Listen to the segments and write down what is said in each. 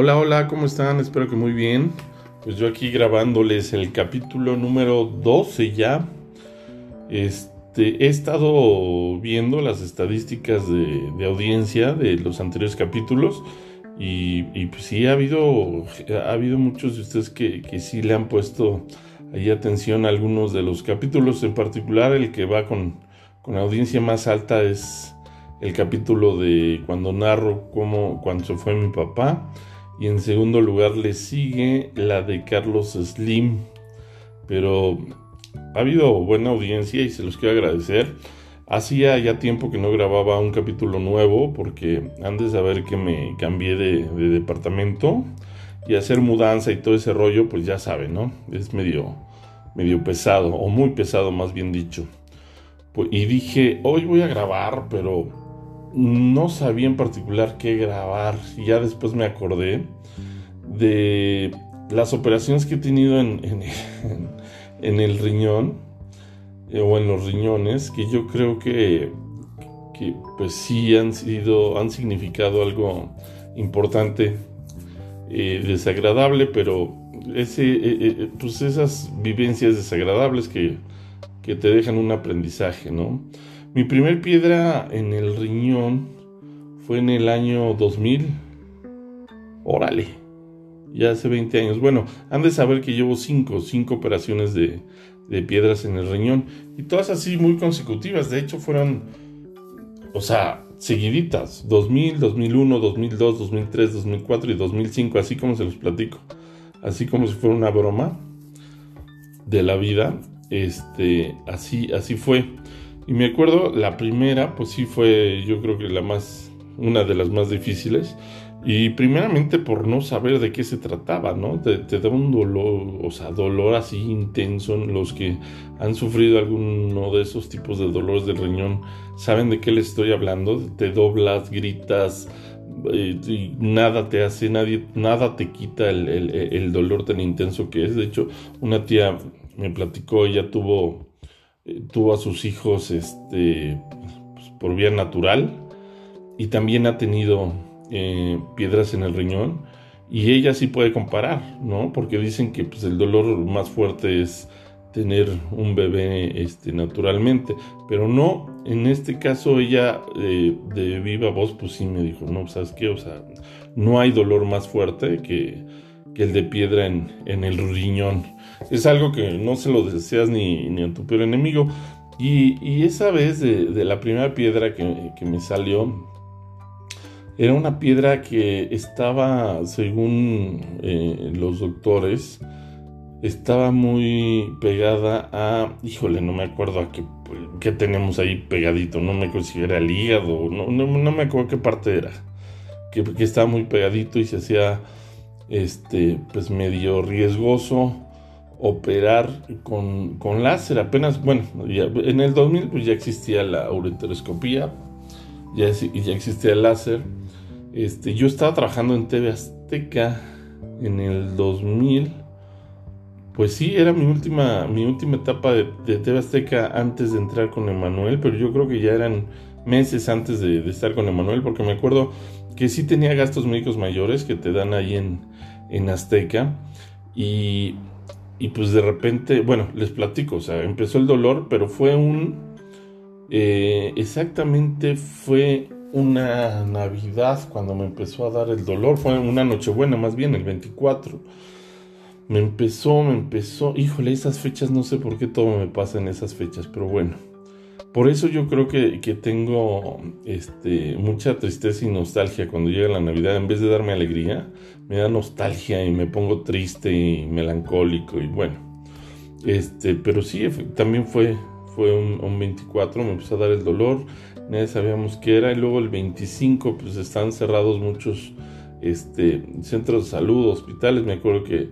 Hola, hola, ¿cómo están? Espero que muy bien. Pues yo aquí grabándoles el capítulo número 12 ya. Este, he estado viendo las estadísticas de, audiencia de los anteriores capítulos y, pues sí ha habido, ha habido muchos de ustedes que, que sí le han puesto ahí atención a algunos de los capítulos, en particular el que va con, con audiencia más alta es el capítulo de cuando narro cómo cuando se fue mi papá y en segundo lugar le sigue la de Carlos Slim. Pero ha habido buena audiencia y se los quiero agradecer. Hacía ya tiempo que no grababa un capítulo nuevo porque antes de saber que me cambié de, departamento y hacer mudanza y todo ese rollo, pues ya saben, ¿no? Es medio, medio pesado, o muy pesado más bien dicho. Pues, y dije, hoy voy a grabar, pero no sabía en particular qué grabar. Y ya después me acordé de las operaciones que he tenido en, en, el riñón eh, o en los riñones, que yo creo que, que, pues sí han sido, han significado algo importante, eh, desagradable, pero ese, eh, pues esas vivencias desagradables que, que te dejan un aprendizaje, ¿no? Mi primer piedra en el riñón fue en el año 2000. Órale, ya hace 20 años. Bueno, han de saber que llevo 5, 5 operaciones de, de piedras en el riñón. Y todas así muy consecutivas. De hecho, fueron, o sea, seguiditas. 2000, 2001, 2002, 2003, 2004 y 2005. Así como se los platico. Así como si fuera una broma de la vida. Este, así, así fue. Y me acuerdo, la primera, pues sí fue, yo creo que la más, una de las más difíciles. Y primeramente por no saber de qué se trataba, ¿no? Te, da un dolor, o sea, dolor así intenso. Los que han sufrido alguno de esos tipos de dolores del riñón saben de qué les estoy hablando. Te doblas, gritas, eh, y nada te hace, nadie, nada te quita el, el dolor tan intenso que es. De hecho, una tía me platicó, ella tuvo eh, tuvo a sus hijos este, pues, por vía natural y también ha tenido eh, piedras en el riñón y ella sí puede comparar, ¿no? Porque dicen que pues, el dolor más fuerte es tener un bebé este, naturalmente, pero no, en este caso ella eh, de viva voz pues sí me dijo, no, ¿sabes qué? O sea, no hay dolor más fuerte que, que el de piedra en, en el riñón es algo que no se lo deseas ni, ni a tu peor enemigo. Y, esa vez de, la primera piedra que, me salió, era una piedra que estaba, según eh, los doctores, estaba muy pegada a, híjole, no me acuerdo a qué, qué tenemos ahí pegadito, no me acuerdo si era el hígado, no, no, me acuerdo qué parte era, que, que, estaba muy pegadito y se hacía, este, pues medio riesgoso operar con, con láser. Apenas, bueno, en el 2000 pues ya existía la ureteroscopía, ya, ya existía el láser. Este, yo estaba trabajando en TV Azteca en el 2000. Pues sí, era mi última, mi última etapa de, TV Azteca antes de entrar con Emanuel, pero yo creo que ya eran meses antes de, de, estar con Emanuel, porque me acuerdo que sí tenía gastos médicos mayores que te dan ahí en, en Azteca. Y y pues de repente, bueno, les platico, o sea, empezó el dolor, pero fue un... Eh, exactamente fue una Navidad cuando me empezó a dar el dolor, fue una Nochebuena más bien, el 24. Me empezó, me empezó, híjole, esas fechas no sé por qué todo me pasa en esas fechas, pero bueno. Por eso yo creo que, que, tengo este, mucha tristeza y nostalgia cuando llega la Navidad. En vez de darme alegría, me da nostalgia y me pongo triste y melancólico y bueno. Este, pero sí, también fue, fue un, 24, me empezó a dar el dolor, nadie sabíamos qué era. Y luego el 25, pues están cerrados muchos este, centros de salud, hospitales. Me acuerdo que,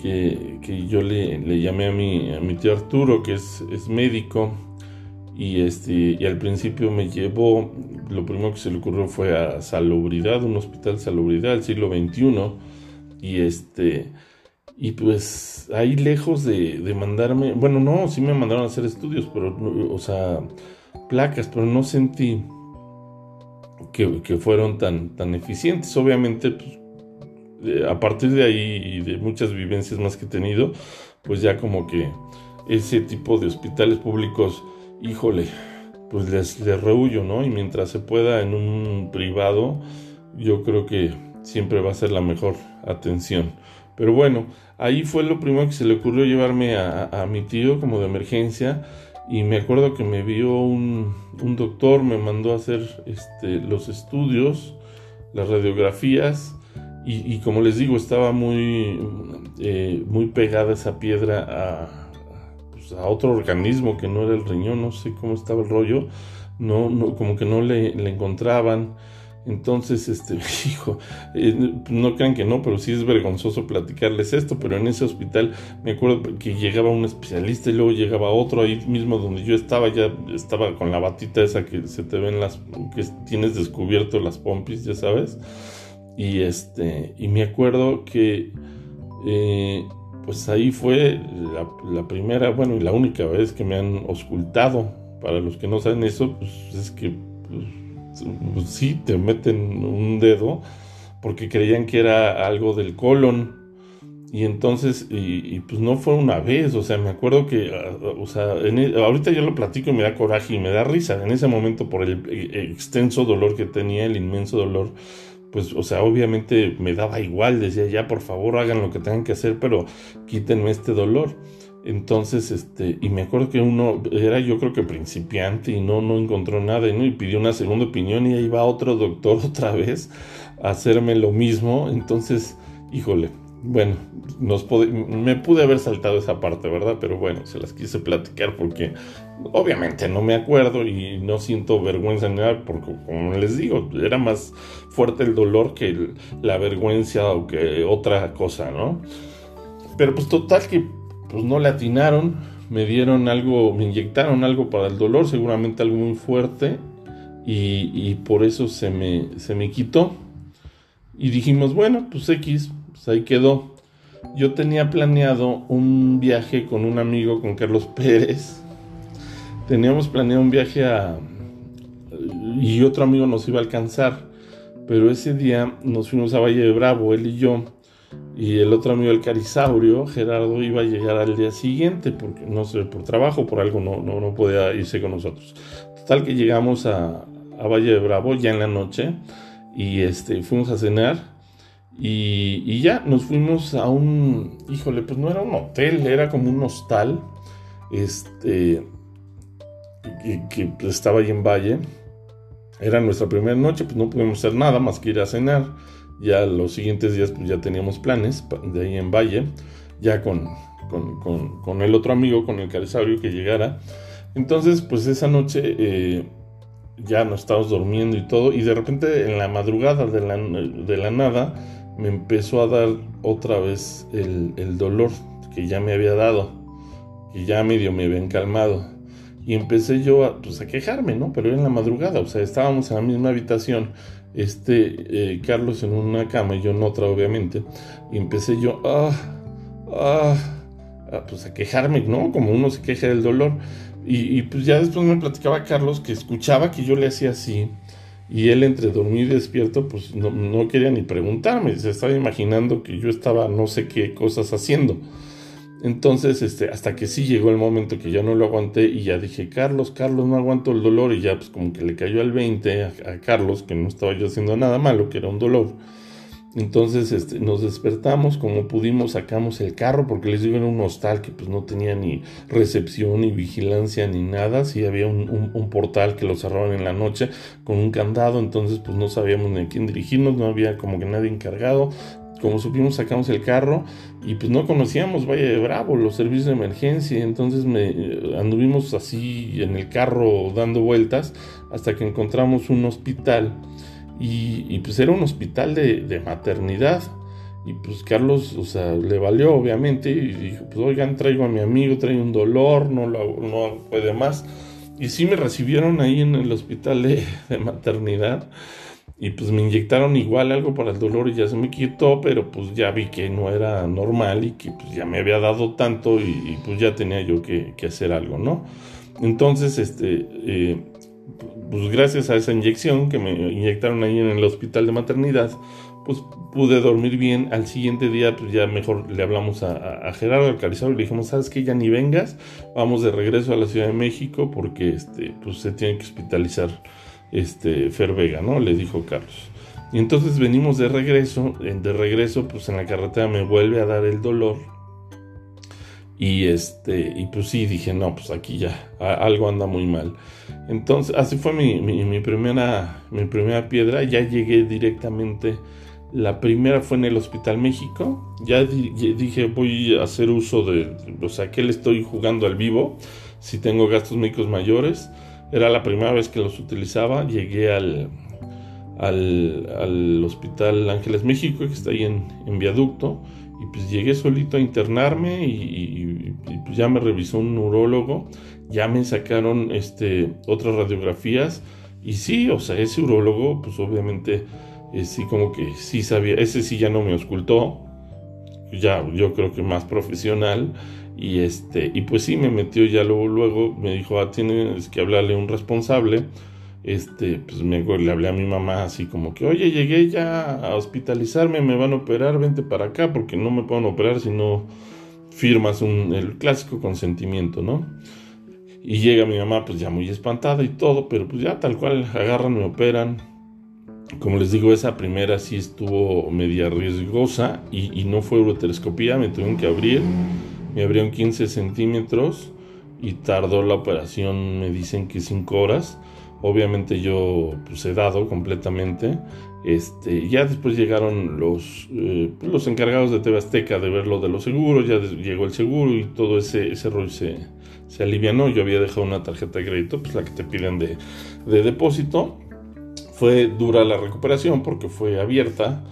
que, yo le, le, llamé a mi, a mi tío Arturo, que es, es médico y, este, y al principio me llevó, lo primero que se le ocurrió fue a Salubridad, un hospital Salubridad del siglo XXI. Y este, y pues ahí lejos de, de, mandarme, bueno, no, sí me mandaron a hacer estudios, pero, o sea, placas, pero no sentí que, que fueron tan, tan eficientes. Obviamente, pues, a partir de ahí y de muchas vivencias más que he tenido, pues ya como que ese tipo de hospitales públicos, híjole, pues les, les rehuyo, ¿no? Y mientras se pueda en un privado, yo creo que siempre va a ser la mejor atención. Pero bueno, ahí fue lo primero que se le ocurrió llevarme a, mi tío como de emergencia. Y me acuerdo que me vio un, doctor, me mandó a hacer este, los estudios, las radiografías. Y, como les digo, estaba muy, eh, muy pegada esa piedra a, pues, a, otro organismo que no era el riñón, no sé cómo estaba el rollo. No, no, como que no le, le encontraban. Entonces, este, hijo, eh, no crean que no, pero sí es vergonzoso platicarles esto, pero en ese hospital me acuerdo que llegaba un especialista y luego llegaba otro ahí mismo donde yo estaba, ya estaba con la batita esa que se te ven las, que tienes descubierto las pompis, ya sabes. Y este, y me acuerdo que, eh, pues ahí fue la, primera, bueno, y la única vez que me han auscultado. Para los que no saben eso, pues es que... Pues, pues sí, te meten un dedo porque creían que era algo del colon. Y entonces, y, pues no fue una vez, o sea, me acuerdo que, ah, o sea, e, ahorita ya lo platico y me da coraje y me da risa. En ese momento, por el e, extenso dolor que tenía, el inmenso dolor, pues, o sea, obviamente me daba igual, decía, ya, por favor, hagan lo que tengan que hacer, pero quítenme este dolor. Entonces, este, y me acuerdo que uno era yo creo que principiante y no, no encontró nada, ¿no? Y pidió una segunda opinión y ahí va otro doctor otra vez a hacerme lo mismo. Entonces, híjole, bueno, nos me pude haber saltado esa parte, ¿verdad? Pero bueno, se las quise platicar porque obviamente no me acuerdo y no siento vergüenza ni nada, porque como les digo, era más fuerte el dolor que la vergüenza o que otra cosa, ¿no? Pero pues total que pues no le atinaron, me dieron algo, me inyectaron algo para el dolor, seguramente algo muy fuerte, y, por eso se me, se me quitó. Y dijimos, bueno, pues X, ahí quedó. Yo tenía planeado un viaje con un amigo, con Carlos Pérez. Teníamos planeado un viaje a... y otro amigo nos iba a alcanzar. Pero ese día nos fuimos a Valle de Bravo, él y yo y el otro amigo, el Carisaurio, Gerardo, iba a llegar al día siguiente, porque no sé, por trabajo, por algo, no, no, no podía irse con nosotros. Total que llegamos a, a Valle de Bravo ya en la noche y este, fuimos a cenar y, ya nos fuimos a un, híjole, pues no era un hotel, era como un hostal, este, que, estaba ahí en Valle. Era nuestra primera noche, pues no pudimos hacer nada más que ir a cenar ya los siguientes días pues ya teníamos planes de ahí en Valle, ya con, con, el otro amigo, con el carisaurio que llegara. Entonces pues esa noche eh, ya nos estábamos durmiendo y todo y de repente en la madrugada de la, de la nada me empezó a dar otra vez el, dolor que ya me había dado, que ya medio me habían calmado. Y empecé yo a, pues, a quejarme, ¿no? Pero era en la madrugada, o sea, estábamos en la misma habitación este eh, Carlos en una cama y yo en otra, obviamente. Y empecé yo, ah, ah, pues a quejarme, ¿no? Como uno se queja del dolor. Y, pues ya después me platicaba Carlos que escuchaba que yo le hacía así. Y él entre dormir y despierto, pues no, no quería ni preguntarme. Se estaba imaginando que yo estaba no sé qué cosas haciendo. Entonces, este, hasta que sí llegó el momento que ya no lo aguanté y ya dije, Carlos, Carlos, no aguanto el dolor y ya pues como que le cayó al 20 a, Carlos, que no estaba yo haciendo nada malo, que era un dolor. Entonces este, nos despertamos, como pudimos sacamos el carro, porque les digo, era un hostal que pues no tenía ni recepción, ni vigilancia, ni nada. Sí había un, portal que lo cerraban en la noche con un candado, entonces pues no sabíamos ni a quién dirigirnos, no había como que nadie encargado como supimos sacamos el carro y pues no conocíamos Valle de Bravo, los servicios de emergencia, entonces me anduvimos así en el carro dando vueltas hasta que encontramos un hospital y, pues era un hospital de, maternidad. Y pues Carlos, o sea, le valió obviamente y dijo, pues oigan, traigo a mi amigo, trae un dolor, no, lo, no puede más y sí me recibieron ahí en el hospital de maternidad. Y pues me inyectaron igual algo para el dolor y ya se me quitó, pero pues ya vi que no era normal y que pues ya me había dado tanto y, pues ya tenía yo que, hacer algo, ¿no? Entonces, este, eh, pues gracias a esa inyección que me inyectaron ahí en el hospital de maternidad, pues pude dormir bien. Al siguiente día, pues ya mejor le hablamos a, Gerardo Alcarizado y le dijimos, ¿sabes qué? Ya ni vengas, vamos de regreso a la Ciudad de México porque este, pues se tiene que hospitalizar este, Fer Vega, ¿no? Le dijo Carlos. Y entonces venimos de regreso, de regreso, pues en la carretera me vuelve a dar el dolor. Y este, y pues sí, dije, no, pues aquí ya, algo anda muy mal. Entonces, así fue mi, mi, primera, mi primera piedra. Ya llegué directamente. La primera fue en el Hospital México. Ya dije, voy a hacer uso de, o sea, que le estoy jugando al vivo. Si tengo gastos médicos mayores. Era la primera vez que los utilizaba. Llegué al, al, Hospital Ángeles México, que está ahí en, viaducto, y pues llegué solito a internarme y, pues ya me revisó un neurólogo, ya me sacaron este, otras radiografías, y sí, o sea, ese urólogo, pues obviamente, eh, sí como que sí sabía, ese sí ya no me ocultó, ya yo creo que más profesional, y este, y pues sí me metió ya luego, luego me dijo, ah, tienes que hablarle a un responsable, este, pues me, le hablé a mi mamá así como que, oye, llegué ya a hospitalizarme, me van a operar, vente para acá porque no me pueden operar si no firmas un, el clásico consentimiento, ¿no? Y llega mi mamá pues ya muy espantada y todo, pero pues ya tal cual agarran, me operan. Como les digo, esa primera sí estuvo media riesgosa y, no fue uroteroscopía, me tuvieron que abrir, me abrieron 15 centímetros y tardó la operación, me dicen que 5 horas Obviamente yo pues, he dado completamente. Este, ya después llegaron los, eh, los encargados de TV de ver lo de los seguros, ya llegó el seguro y todo ese, ese rollo se, se alivianó. Yo había dejado una tarjeta de crédito, pues la que te piden de, de depósito. Fue dura la recuperación porque fue abierta,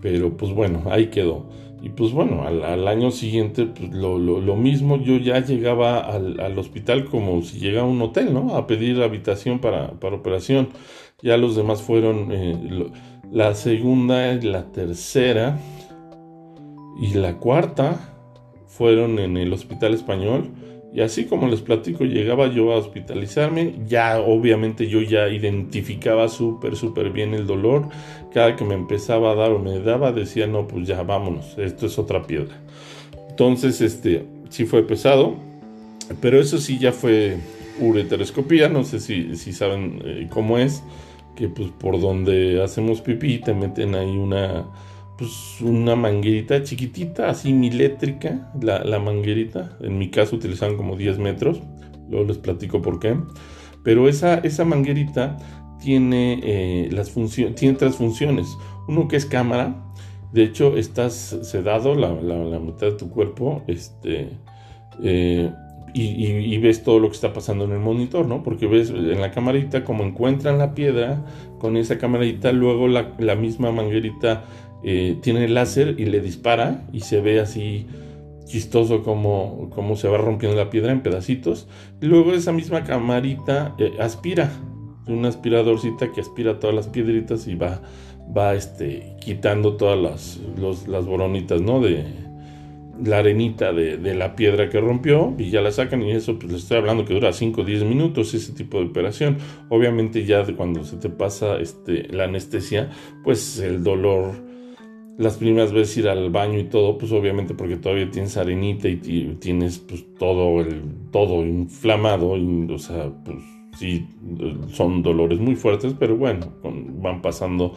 pero pues bueno, ahí quedó. Y pues bueno, al, año siguiente, pues lo, mismo, yo ya llegaba al, al, hospital como si llegara a un hotel, ¿no? A pedir habitación para, para operación. Ya los demás fueron eh, la segunda, la tercera y la cuarta fueron en el hospital español. Y así como les platico, llegaba yo a hospitalizarme, ya obviamente yo ya identificaba súper, súper bien el dolor. Cada que me empezaba a dar o me daba, decía, no, pues ya vámonos, esto es otra piedra. Entonces, este, sí fue pesado, pero eso sí ya fue ureteroscopía, no sé si, si saben eh, cómo es, que pues por donde hacemos pipí te meten ahí una pues una manguerita chiquitita, así milétrica, la, la, manguerita. En mi caso utilizaban como 10 metros, luego les platico por qué. Pero esa, esa manguerita tiene, eh, las tiene tres funciones. Uno que es cámara, de hecho estás sedado, la, la, mitad de tu cuerpo, este, eh, y, y, ves todo lo que está pasando en el monitor, ¿no? Porque ves en la camarita como encuentran la piedra, con esa camarita, luego la, la misma manguerita eh, tiene láser y le dispara y se ve así chistoso como, como se va rompiendo la piedra en pedacitos. Y luego esa misma camarita eh, aspira, una aspiradorcita que aspira todas las piedritas y va, va este, quitando todas las, las boronitas, ¿no? De la arenita de, la piedra que rompió y ya la sacan y eso pues les estoy hablando que dura 5 o 10 minutos ese tipo de operación. Obviamente ya de cuando se te pasa este, la anestesia, pues el dolor las primeras veces ir al baño y todo, pues obviamente porque todavía tienes arenita y tienes pues todo el todo inflamado, y, o sea, pues sí, son dolores muy fuertes, pero bueno, van pasando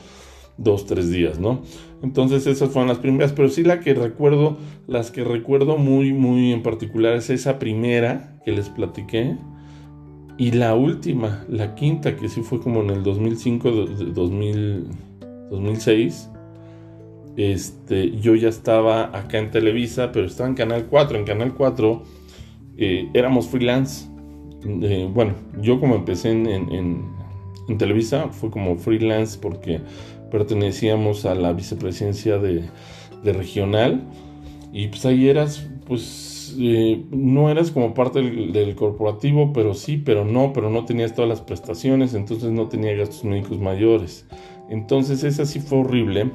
dos, tres días, ¿no? Entonces esas fueron las primeras, pero sí la que recuerdo, las que recuerdo muy, muy en particular es esa primera que les platiqué y la última, la quinta, que sí fue como en el 2005, 2000, 2006 este, yo ya estaba acá en Televisa, pero estaba en Canal 4. En Canal 4 eh, éramos freelance. Eh, bueno, yo como empecé en, Televisa fue como freelance porque pertenecíamos a la vicepresidencia de, regional y pues ahí eras, pues eh, no eras como parte del, del, corporativo, pero sí, pero no, pero no tenías todas las prestaciones, entonces no tenía gastos médicos mayores. Entonces esa sí fue horrible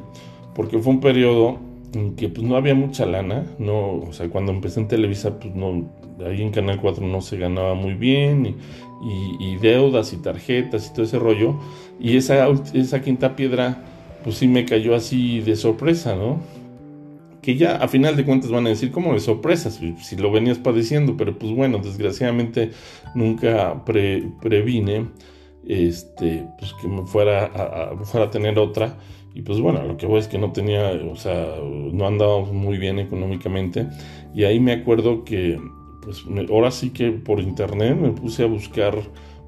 porque fue un periodo en que pues no había mucha lana, no, o sea, cuando empecé en Televisa, pues no, ahí en Canal 4 no se ganaba muy bien, y, deudas y tarjetas y todo ese rollo, y esa, esa quinta piedra, pues sí me cayó así de sorpresa, ¿no? Que ya a final de cuentas van a decir como de sorpresa, si, lo venías padeciendo, pero pues bueno, desgraciadamente nunca previne este, pues que me fuera a, fuera a tener otra. Y pues bueno, lo que voy es que no tenía, o sea, no andábamos muy bien económicamente. Y ahí me acuerdo que, pues ahora sí que por internet me puse a buscar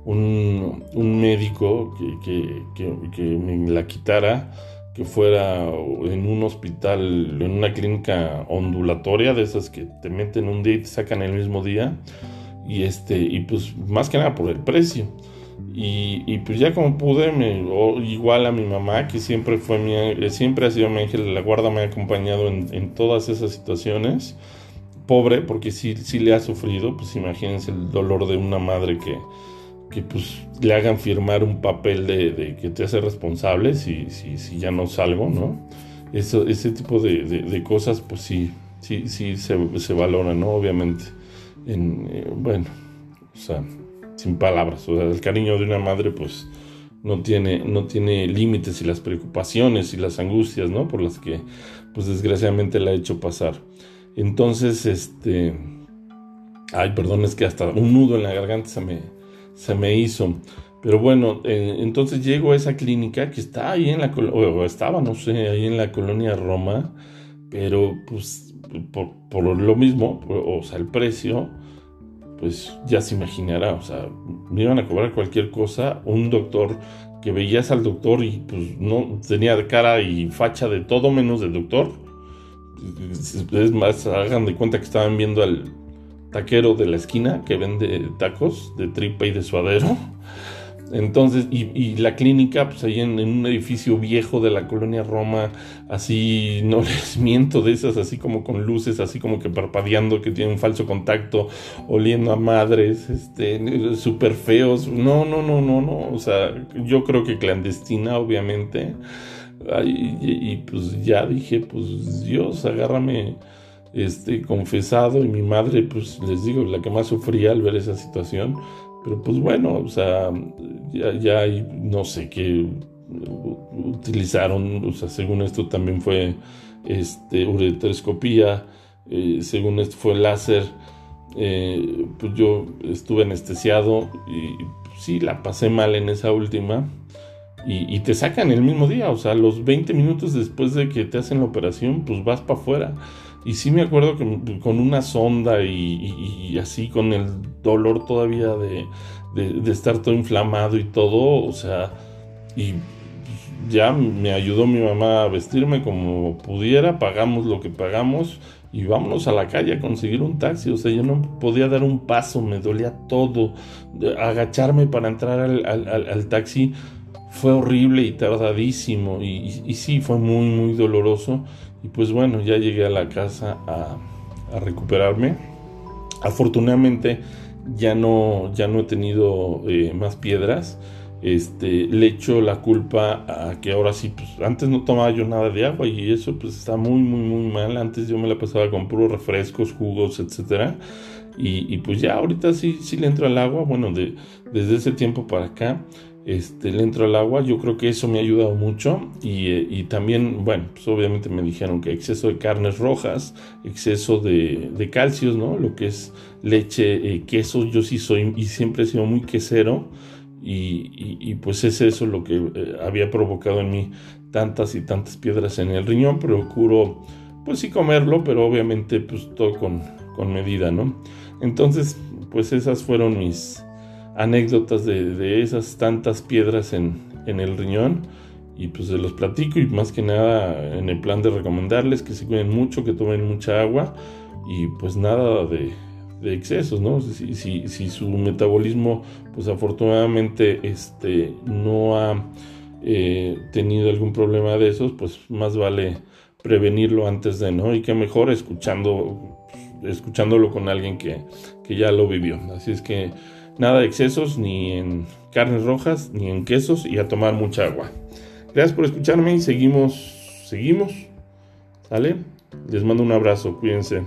un, médico que, que, que, me la quitara, que fuera en un hospital, en una clínica ondulatoria, de esas que te meten un día y te sacan el mismo día. Y, este, y pues más que nada por el precio. Y, pues ya como pude, me, igual a mi mamá, que siempre fue mi, eh, siempre ha sido mi ángel la guarda, me ha acompañado en, todas esas situaciones. Pobre, porque si sí, le ha sufrido, pues imagínense el dolor de una madre que, que pues le hagan firmar un papel de, que te hace responsable si, si, si, ya no salgo, ¿no? Eso, ese tipo de, de, cosas, pues sí, sí, sí se, se valora, ¿no? Obviamente. En, eh, bueno, o sea, sin palabras. O sea, el cariño de una madre, pues, no tiene, no tiene límites y las preocupaciones y las angustias, ¿no? Por las que, pues, desgraciadamente la ha hecho pasar. Entonces, este... Ay, perdón, es que hasta un nudo en la garganta se me, se me hizo. Pero bueno, eh, entonces llego a esa clínica que está ahí en la o estaba, no sé, ahí en la colonia Roma, pero pues por, por lo mismo, o sea, el precio, pues ya se imaginará, o sea, me iban a cobrar cualquier cosa, un doctor que veías al doctor y pues no tenía cara y facha de todo menos del doctor. Es más, hagan de cuenta que estaban viendo al taquero de la esquina que vende tacos de tripa y de suadero. Entonces, y, la clínica, pues ahí en, un edificio viejo de la colonia Roma, así, no les miento de esas, así como con luces, así como que parpadeando, que tienen un falso contacto, oliendo a madres, este, súper feos. No, no, no, no, no. O sea, yo creo que clandestina, obviamente. y, y, pues ya dije, pues Dios, agárrame este, confesado. Y mi madre, pues les digo, la que más sufría al ver esa situación pero pues bueno, o sea, ya, ya hay, no sé qué utilizaron, o sea, según esto también fue este, ureteroscopía, eh, según esto fue láser, eh, pues yo estuve anestesiado y sí, la pasé mal en esa última. Y, te sacan el mismo día, o sea, los 20 minutos después de que te hacen la operación, pues vas para afuera. Y sí me acuerdo que con una sonda y, así, con el dolor todavía de, estar todo inflamado y todo, o sea, y ya me ayudó mi mamá a vestirme como pudiera, pagamos lo que pagamos y vámonos a la calle a conseguir un taxi. O sea, yo no podía dar un paso, me dolía todo. Agacharme para entrar al, taxi fue horrible y tardadísimo y, sí, fue muy, muy doloroso. Y pues bueno, ya llegué a la casa a, recuperarme. Afortunadamente ya no, ya no he tenido eh, más piedras. Este, le echo la culpa a que ahora sí, pues antes no tomaba yo nada de agua y eso pues está muy, muy, muy mal. Antes yo me la pasaba con puros refrescos, jugos, etcétera. Y, pues ya ahorita sí, sí le entro al agua. Bueno, de, desde ese tiempo para acá este, le entro al agua. Yo creo que eso me ha ayudado mucho. Y, eh, también, bueno, pues obviamente me dijeron que exceso de carnes rojas, exceso de, calcios, ¿no? Lo que es leche, eh, queso. Yo sí soy y siempre he sido muy quesero. Y, pues es eso lo que eh, había provocado en mí tantas y tantas piedras en el riñón. Procuro, pues sí comerlo, pero obviamente pues todo con, con medida, ¿no? Entonces, pues esas fueron mis anécdotas de, esas tantas piedras en, el riñón y pues se los platico y más que nada en el plan de recomendarles que se cuiden mucho, que tomen mucha agua y pues nada de, excesos, ¿no? Si, si, su metabolismo pues afortunadamente este, no ha eh, tenido algún problema de esos, pues más vale prevenirlo antes de, ¿no? Y que mejor escuchando, escuchándolo con alguien que, que ya lo vivió. Así es que Nada de excesos ni en carnes rojas ni en quesos y a tomar mucha agua. Gracias por escucharme y seguimos, seguimos. ¿Sale? Les mando un abrazo, cuídense.